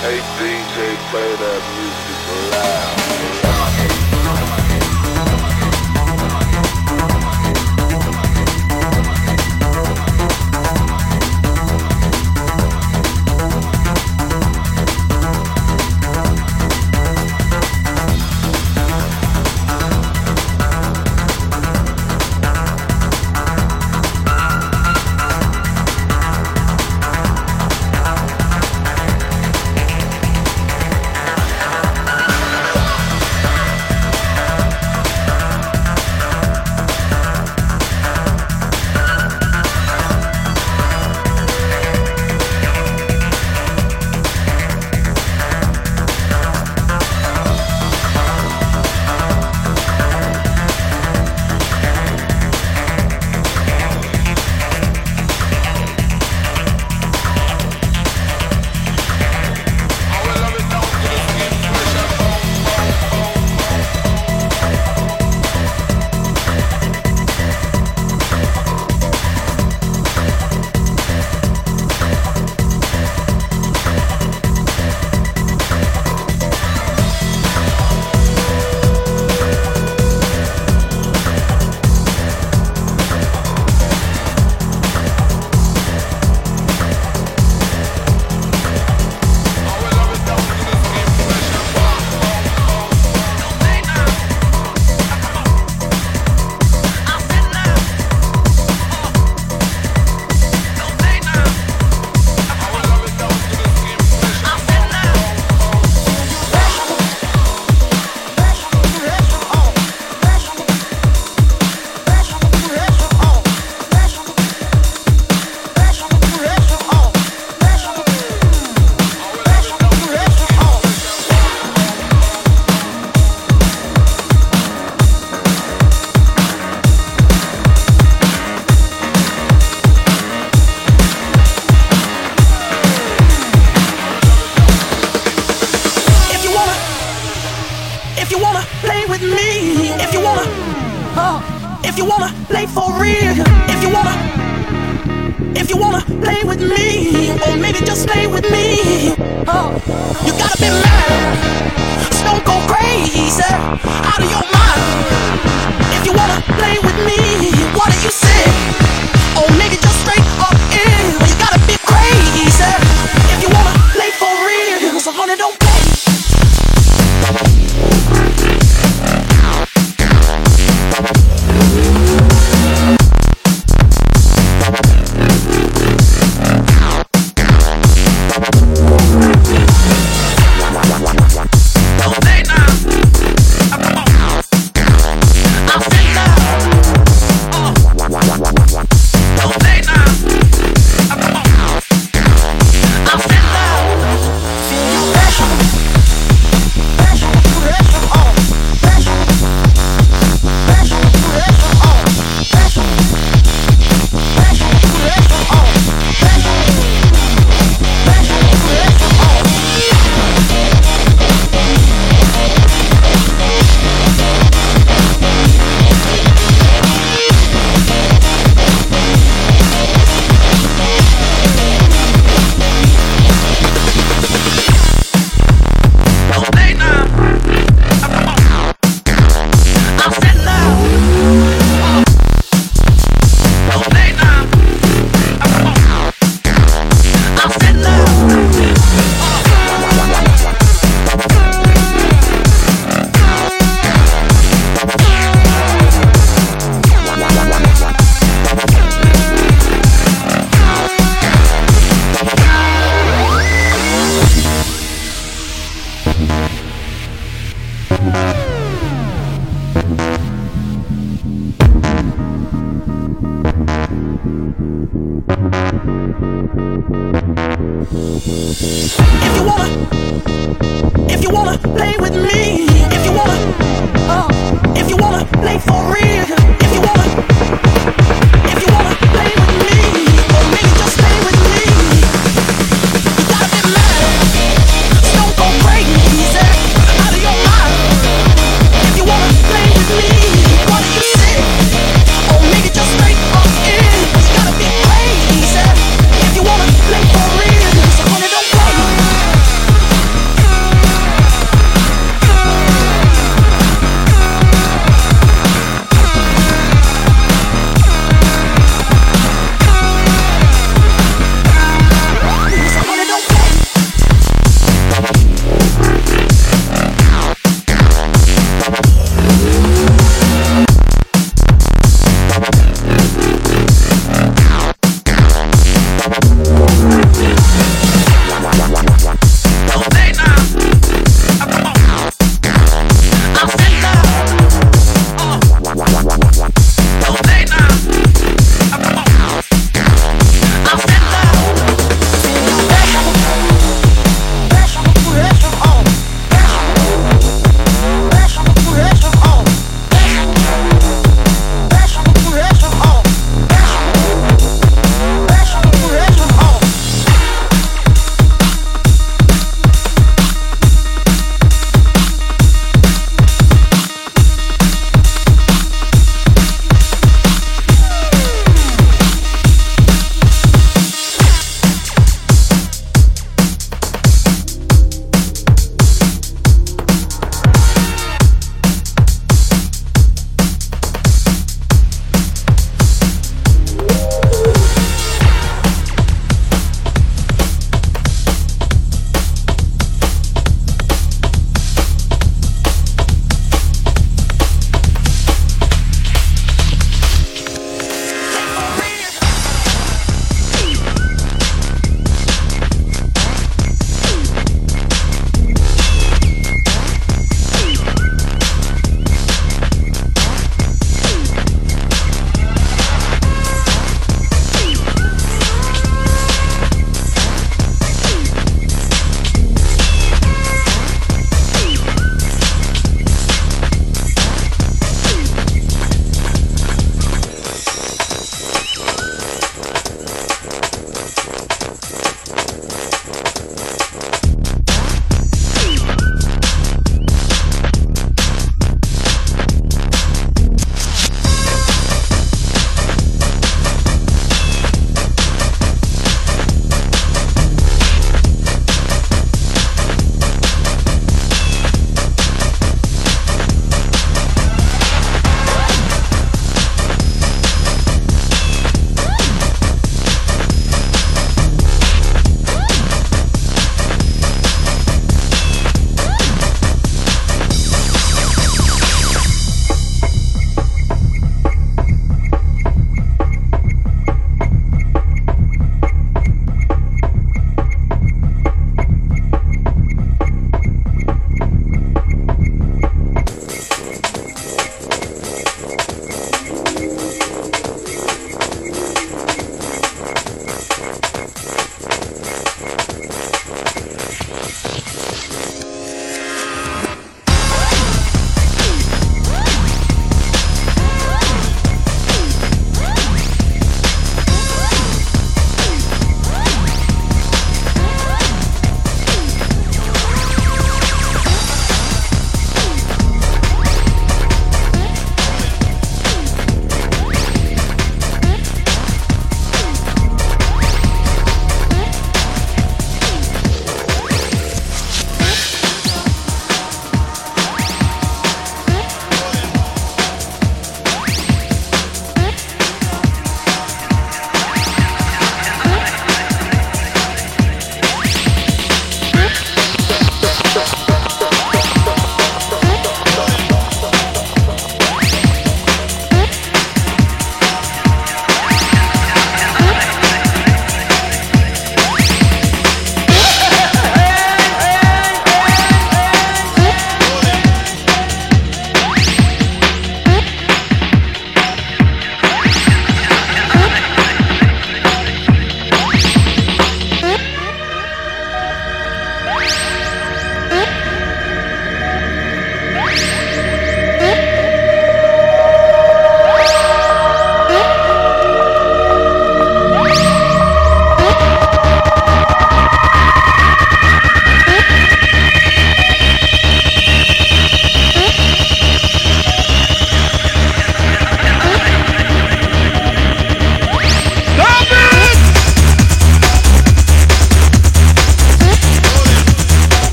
Hey DJ, play that music loud.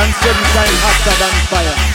and sunshine hotter than fire.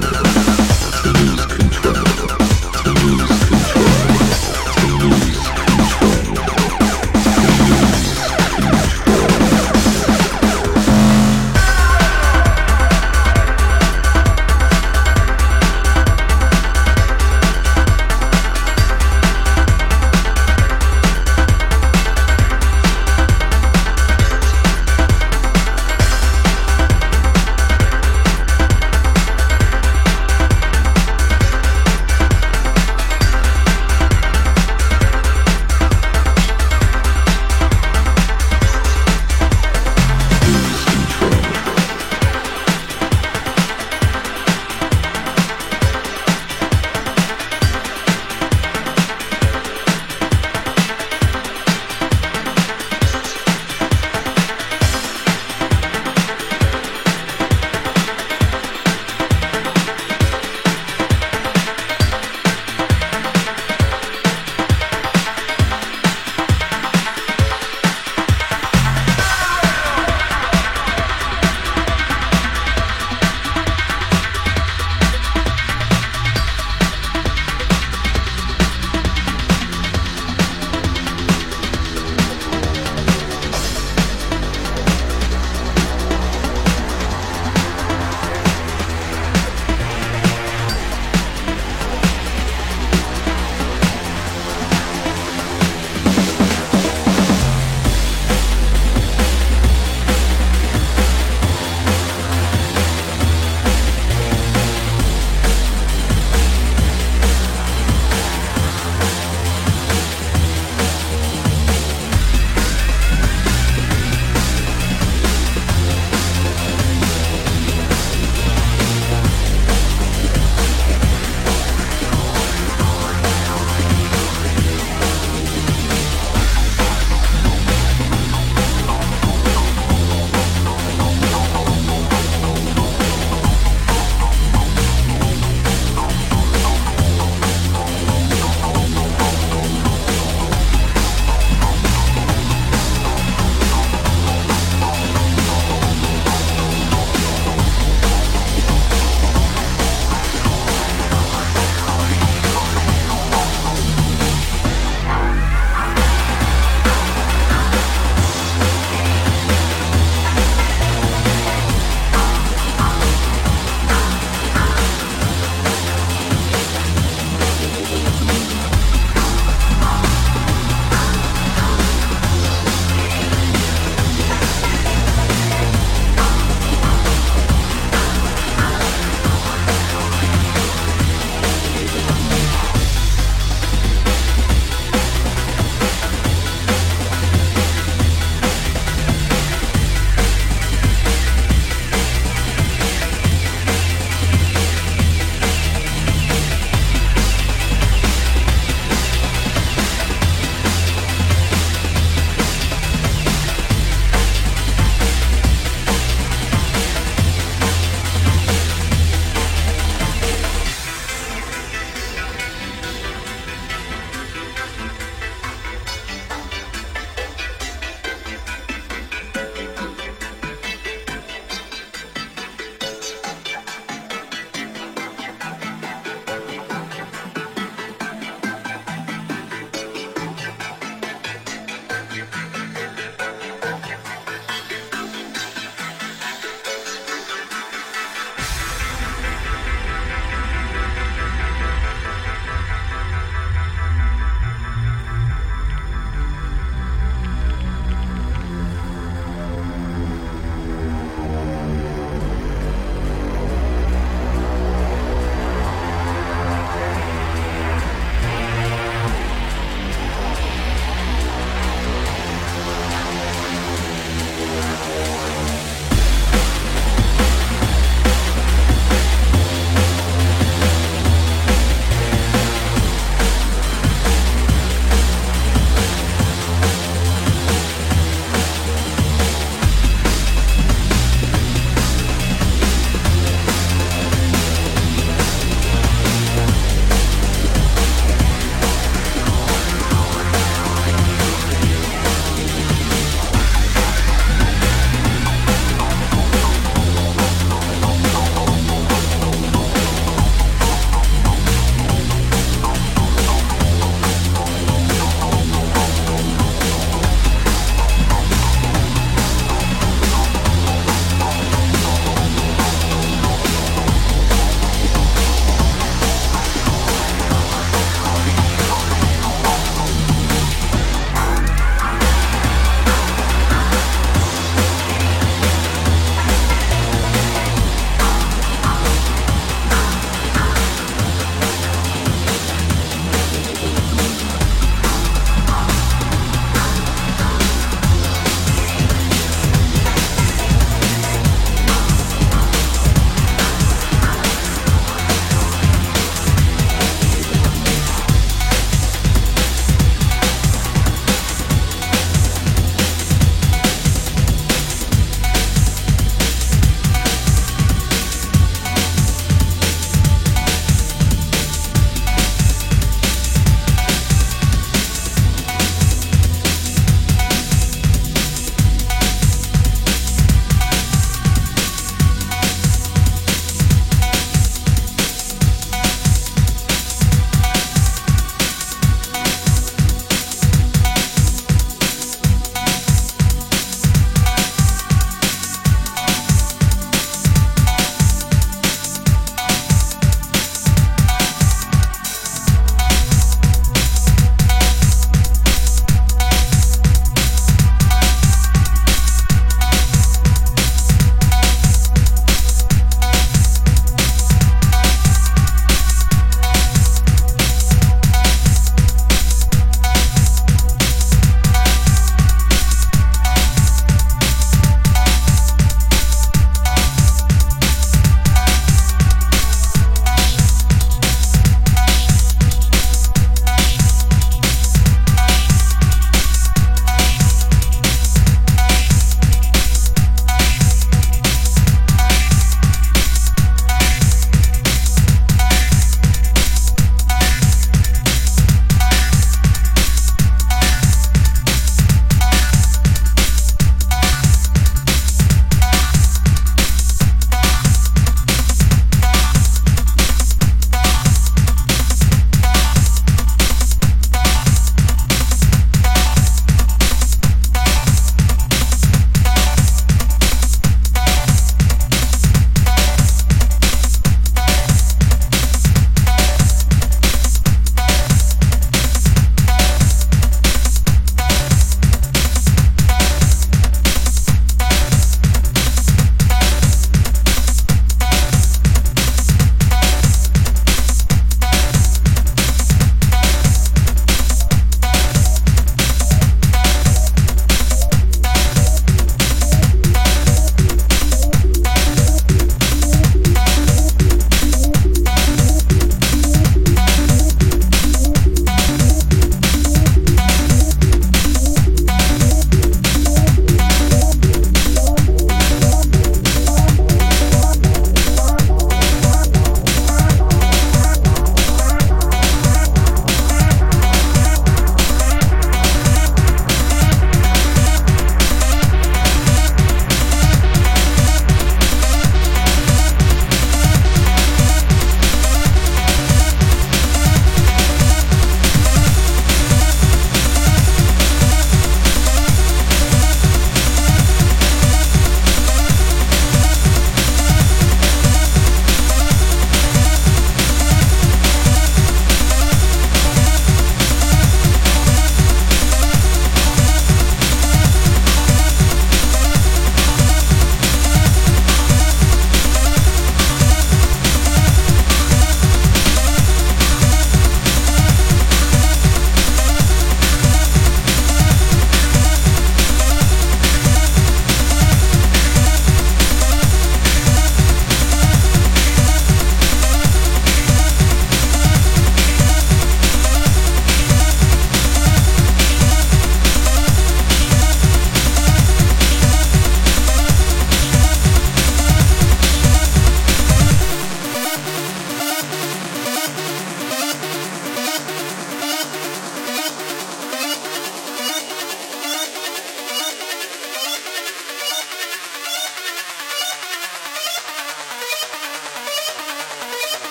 you.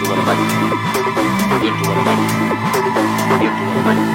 Virtual Life. Virtual Life. Virtual Life.